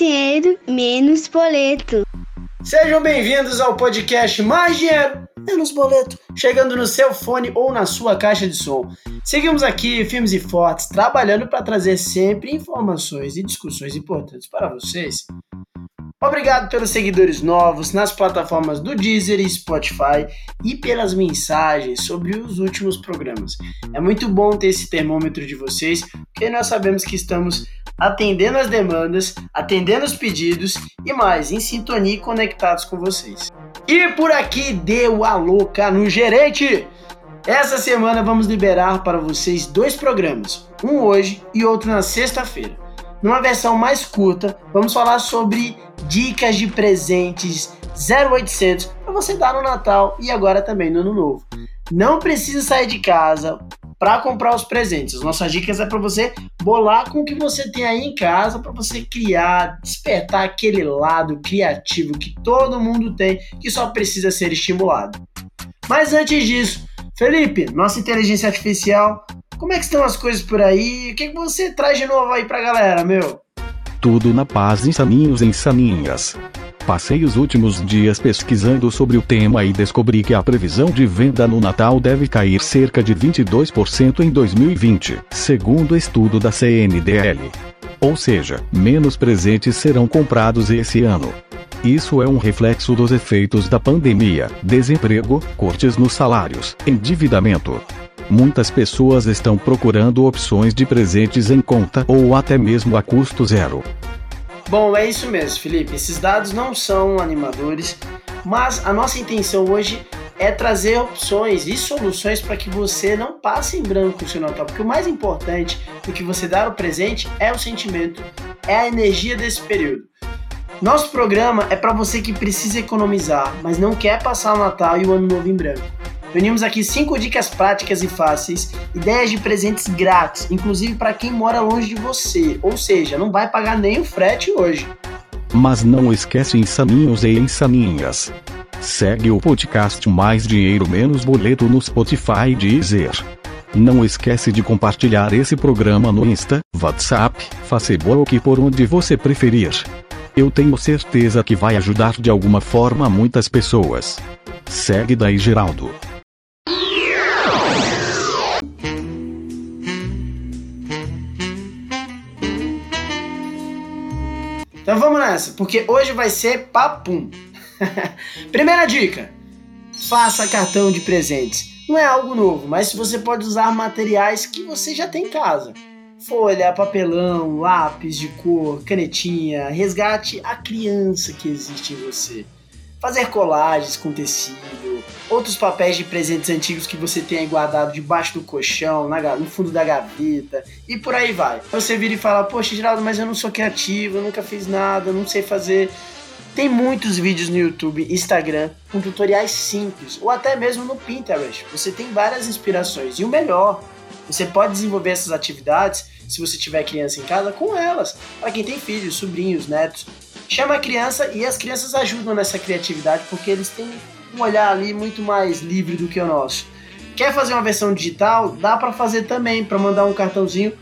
dinheiro, menos boleto. Sejam bem-vindos ao podcast Mais Dinheiro, Menos Boleto, chegando no seu fone ou na sua caixa de som. Seguimos aqui, firmes e fortes, trabalhando para trazer sempre informações e discussões importantes para vocês. Obrigado pelos seguidores novos nas plataformas do Deezer e Spotify e pelas mensagens sobre os últimos programas. É muito bom ter esse termômetro de vocês, porque nós sabemos que estamos atendendo as demandas, atendendo os pedidos e mais, em sintonia e conectados com vocês. E por aqui deu a louca no gerente! Essa semana vamos liberar para vocês dois programas, um hoje e outro na sexta-feira. Numa versão mais curta, vamos falar sobre dicas de presentes 0800 para você dar no Natal e agora também no Ano Novo. Não precisa sair de casa para comprar os presentes. As nossas dicas é para você bolar com o que você tem aí em casa para você criar, despertar aquele lado criativo que todo mundo tem, que só precisa ser estimulado. Mas antes disso, Felipe, nossa inteligência artificial, como é que estão as coisas por aí? O que, que você traz de novo aí pra galera, meu? Tudo na paz em Saminhos em Saminhas. Passei os últimos dias pesquisando sobre o tema e descobri que a previsão de venda no Natal deve cair cerca de 22% em 2020, segundo estudo da CNDL. Ou seja, menos presentes serão comprados esse ano. Isso é um reflexo dos efeitos da pandemia, desemprego, cortes nos salários, endividamento, muitas pessoas estão procurando opções de presentes em conta ou até mesmo a custo zero. Bom, é isso mesmo, Felipe. Esses dados não são animadores, mas a nossa intenção hoje é trazer opções e soluções para que você não passe em branco o seu Natal, porque o mais importante do que você dar o presente é o sentimento, é a energia desse período. Nosso programa é para você que precisa economizar, mas não quer passar o Natal e o Ano Novo em branco. Reunimos aqui cinco dicas práticas e fáceis, ideias de presentes grátis, inclusive para quem mora longe de você, ou seja, não vai pagar nem o frete hoje. Mas não esquece Insaninhos e Insaninhas. Segue o podcast Mais Dinheiro Menos Boleto no Spotify e Deezer. Não esquece de compartilhar esse programa no Insta, WhatsApp, Facebook e por onde você preferir. Eu tenho certeza que vai ajudar de alguma forma muitas pessoas. Segue daí Geraldo. Então vamos nessa, porque hoje vai ser papum. Primeira dica: faça cartão de presentes. Não é algo novo, mas você pode usar materiais que você já tem em casa. Folha, papelão, lápis de cor, canetinha, resgate a criança que existe em você fazer colagens com tecido, outros papéis de presentes antigos que você tenha guardado debaixo do colchão, na, no fundo da gaveta e por aí vai. Você vira e fala: Poxa, Geraldo, mas eu não sou criativo, eu nunca fiz nada, eu não sei fazer. Tem muitos vídeos no YouTube, Instagram, com tutoriais simples, ou até mesmo no Pinterest. Você tem várias inspirações. E o melhor, você pode desenvolver essas atividades, se você tiver criança em casa, com elas. Para quem tem filhos, sobrinhos, netos, chama a criança e as crianças ajudam nessa criatividade porque eles têm um olhar ali muito mais livre do que o nosso. Quer fazer uma versão digital? Dá para fazer também, para mandar um cartãozinho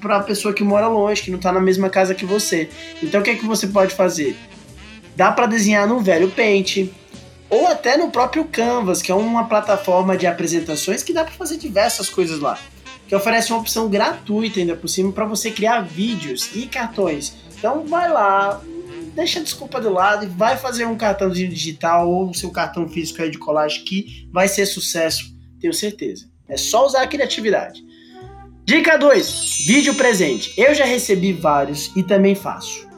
para a pessoa que mora longe, que não está na mesma casa que você. Então o que é que você pode fazer? Dá para desenhar no velho Paint ou até no próprio Canvas, que é uma plataforma de apresentações que dá para fazer diversas coisas lá. Que oferece uma opção gratuita ainda por cima para você criar vídeos e cartões. Então vai lá, deixa a desculpa do lado e vai fazer um cartãozinho digital ou o seu cartão físico aí de colagem que vai ser sucesso, tenho certeza. É só usar a criatividade. Dica 2: vídeo presente. Eu já recebi vários e também faço.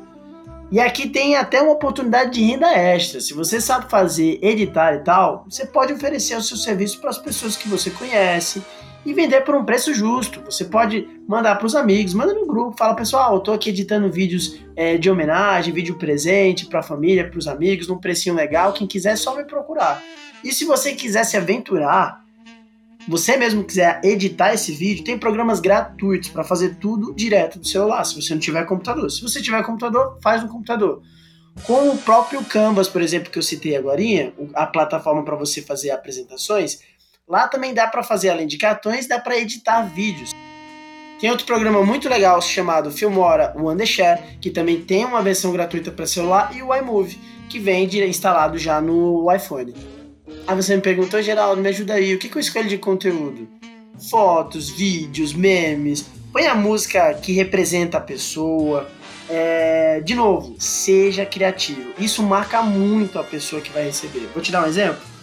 E aqui tem até uma oportunidade de renda extra. Se você sabe fazer, editar e tal, você pode oferecer o seu serviço para as pessoas que você conhece e vender por um preço justo. Você pode mandar para os amigos, manda no grupo, fala pessoal, eu estou aqui editando vídeos é, de homenagem, vídeo presente para a família, para os amigos, num precinho legal. Quem quiser é só me procurar. E se você quiser se aventurar, você mesmo quiser editar esse vídeo, tem programas gratuitos para fazer tudo direto do celular, se você não tiver computador. Se você tiver computador, faz no computador. Com o próprio Canvas, por exemplo, que eu citei agora, a plataforma para você fazer apresentações, Lá também dá para fazer, além de cartões, dá para editar vídeos. Tem outro programa muito legal chamado Filmora Wondershare, que também tem uma versão gratuita para celular, e o iMovie, que vem instalado já no iPhone. Aí você me perguntou, Geraldo, me ajuda aí, o que, que eu escolho de conteúdo? Fotos, vídeos, memes, põe a música que representa a pessoa. É... De novo, seja criativo. Isso marca muito a pessoa que vai receber. Vou te dar um exemplo.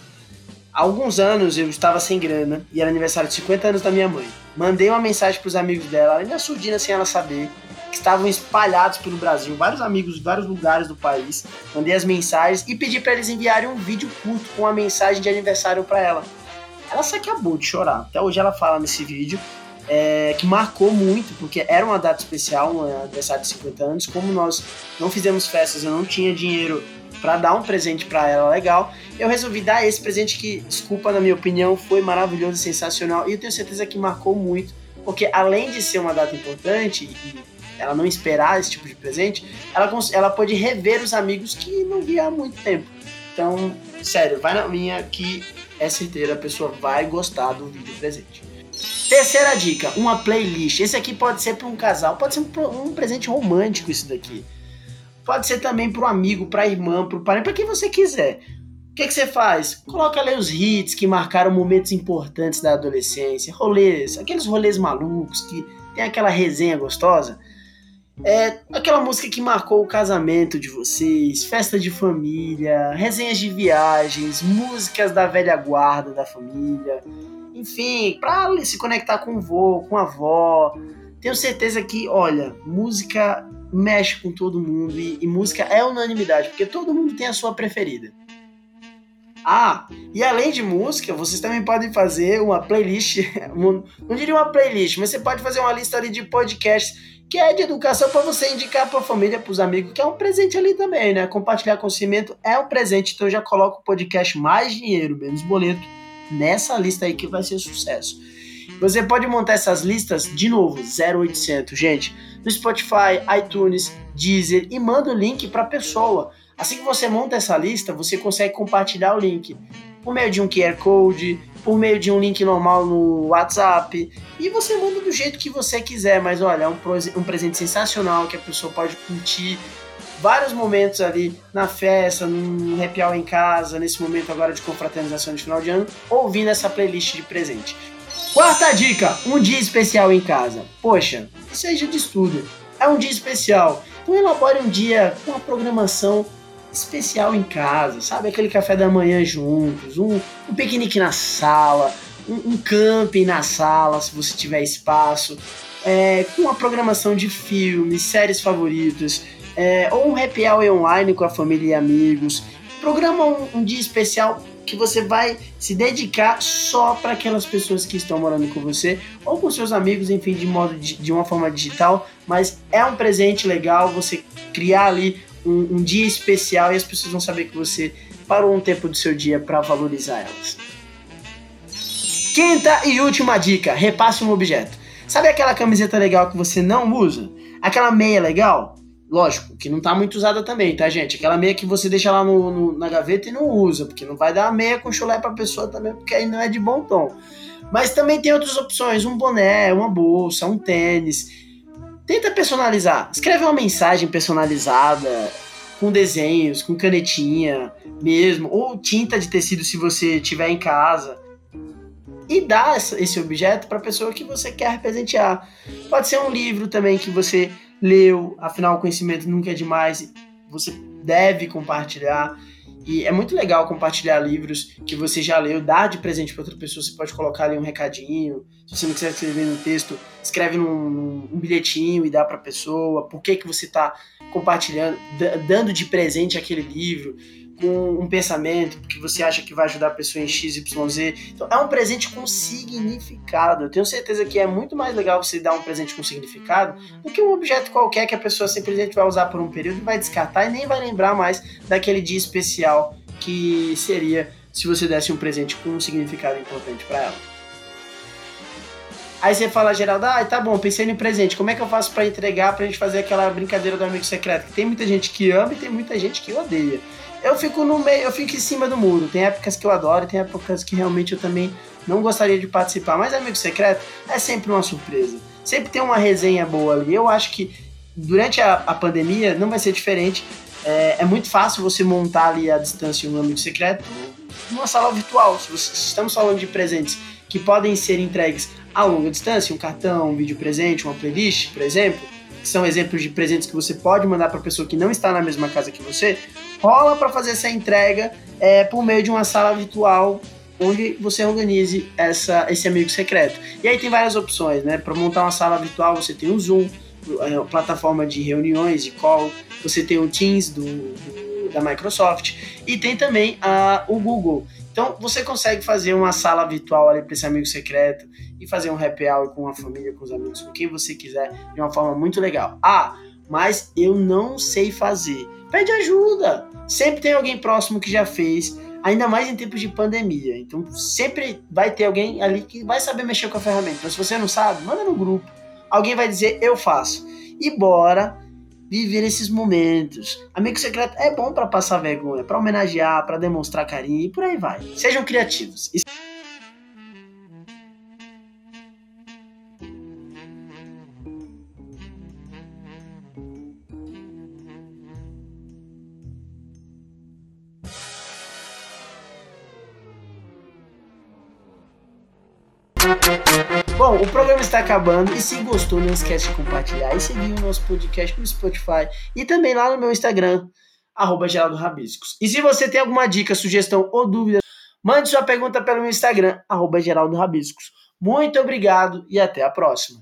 Há alguns anos eu estava sem grana e era aniversário de 50 anos da minha mãe. Mandei uma mensagem para os amigos dela, ainda surdina sem ela saber, que estavam espalhados pelo Brasil, vários amigos de vários lugares do país. Mandei as mensagens e pedi para eles enviarem um vídeo curto com a mensagem de aniversário para ela. Ela se acabou de chorar. Até hoje ela fala nesse vídeo é, que marcou muito, porque era uma data especial, um aniversário de 50 anos. Como nós não fizemos festas, eu não tinha dinheiro para dar um presente para ela legal, eu resolvi dar esse presente que, desculpa, na minha opinião, foi maravilhoso, sensacional e eu tenho certeza que marcou muito, porque além de ser uma data importante e ela não esperar esse tipo de presente, ela, ela pode rever os amigos que não via há muito tempo. Então, sério, vai na minha que é certeira, a pessoa vai gostar do vídeo presente. Terceira dica, uma playlist. Esse aqui pode ser para um casal, pode ser um, um presente romântico isso daqui. Pode ser também para o amigo, para a irmã, para o parente, para quem você quiser. O que, que você faz? Coloca ali os hits que marcaram momentos importantes da adolescência, rolês, aqueles rolês malucos que tem aquela resenha gostosa. É aquela música que marcou o casamento de vocês, festa de família, resenhas de viagens, músicas da velha guarda da família, enfim, para se conectar com o vô, com a avó. Tenho certeza que, olha, música mexe com todo mundo e, e música é unanimidade, porque todo mundo tem a sua preferida. Ah, e além de música, vocês também podem fazer uma playlist, não diria uma playlist, mas você pode fazer uma lista ali de podcasts que é de educação para você indicar para a família, para os amigos, que é um presente ali também, né? Compartilhar conhecimento é um presente, então eu já coloco o podcast Mais Dinheiro, Menos Boleto nessa lista aí que vai ser sucesso. Você pode montar essas listas de novo, 0800, gente, no Spotify, iTunes, Deezer e manda o link para a pessoa. Assim que você monta essa lista, você consegue compartilhar o link por meio de um QR Code, por meio de um link normal no WhatsApp e você manda do jeito que você quiser. Mas olha, é um, um presente sensacional que a pessoa pode curtir vários momentos ali na festa, num happy hour em casa, nesse momento agora de confraternização de final de ano, ouvindo essa playlist de presente. Quarta dica: um dia especial em casa. Poxa, isso aí já diz tudo. É um dia especial. Então elabore um dia com uma programação especial em casa, sabe? Aquele café da manhã juntos, um, um piquenique na sala, um, um, camping na sala, se você tiver espaço, é, com uma programação de filmes, séries favoritas, é, ou um happy hour online com a família e amigos. Programa um, um dia especial que você vai se dedicar só para aquelas pessoas que estão morando com você ou com seus amigos, enfim, de modo de, de uma forma digital, mas é um presente legal você criar ali um, um, dia especial e as pessoas vão saber que você parou um tempo do seu dia para valorizar elas. Quinta e última dica: repasse um objeto. Sabe aquela camiseta legal que você não usa? Aquela meia legal? Lógico, que não tá muito usada também, tá, gente? Aquela meia que você deixa lá no, no, na gaveta e não usa, porque não vai dar meia com chulé pra pessoa também, porque aí não é de bom tom. Mas também tem outras opções, um boné, uma bolsa, um tênis. Tenta personalizar. Escreve uma mensagem personalizada, com desenhos, com canetinha mesmo, ou tinta de tecido se você tiver em casa. E dá esse objeto para a pessoa que você quer presentear. Pode ser um livro também que você leu, afinal o conhecimento nunca é demais, você deve compartilhar. E é muito legal compartilhar livros que você já leu, dar de presente para outra pessoa. Você pode colocar ali um recadinho. Se você não quiser escrever no texto, escreve num, um bilhetinho e dá para a pessoa. Por que, que você está compartilhando, dando de presente aquele livro? Com um pensamento que você acha que vai ajudar a pessoa em XYZ. Então é um presente com significado. Eu tenho certeza que é muito mais legal você dar um presente com significado do que um objeto qualquer que a pessoa simplesmente vai usar por um período e vai descartar e nem vai lembrar mais daquele dia especial que seria se você desse um presente com um significado importante para ela. Aí você fala, Geraldo, ah, tá bom, pensei no presente, como é que eu faço para entregar pra gente fazer aquela brincadeira do amigo secreto? Que tem muita gente que ama e tem muita gente que odeia eu fico no meio, eu fico em cima do muro. Tem épocas que eu adoro, tem épocas que realmente eu também não gostaria de participar. Mas Amigo Secreto é sempre uma surpresa. sempre tem uma resenha boa ali. Eu acho que durante a, a pandemia não vai ser diferente. É, é, muito fácil você montar ali a distância um amigo secreto numa sala virtual. Se, você, estamos falando de presentes que podem ser entregues a longa distância, um cartão, um vídeo presente, uma playlist, por exemplo, que são exemplos de presentes que você pode mandar para pessoa que não está na mesma casa que você, rola para fazer essa entrega é, por meio de uma sala virtual onde você organize essa, esse amigo secreto. E aí tem várias opções, né? Para montar uma sala virtual você tem o Zoom, é, a plataforma de reuniões, de call, você tem o Teams do, do da Microsoft e tem também a, o Google. Então você consegue fazer uma sala virtual ali para esse amigo secreto e fazer um happy hour com a família, com os amigos, com quem você quiser, de uma forma muito legal. Ah, mas eu não sei fazer. Pede ajuda. Sempre tem alguém próximo que já fez, ainda mais em tempos de pandemia. Então sempre vai ter alguém ali que vai saber mexer com a ferramenta. Mas se você não sabe, manda no grupo. Alguém vai dizer eu faço. E bora viver esses momentos. Amigo secreto é bom para passar vergonha, para homenagear, para demonstrar carinho e por aí vai. Sejam criativos. Bom, o programa está acabando e se gostou, não esquece de compartilhar e seguir o nosso podcast no Spotify e também lá no meu Instagram, arroba Geraldo Rabiscos. E se você tem alguma dica, sugestão ou dúvida, mande sua pergunta pelo meu Instagram, arroba Geraldo Rabiscos. Muito obrigado e até a próxima.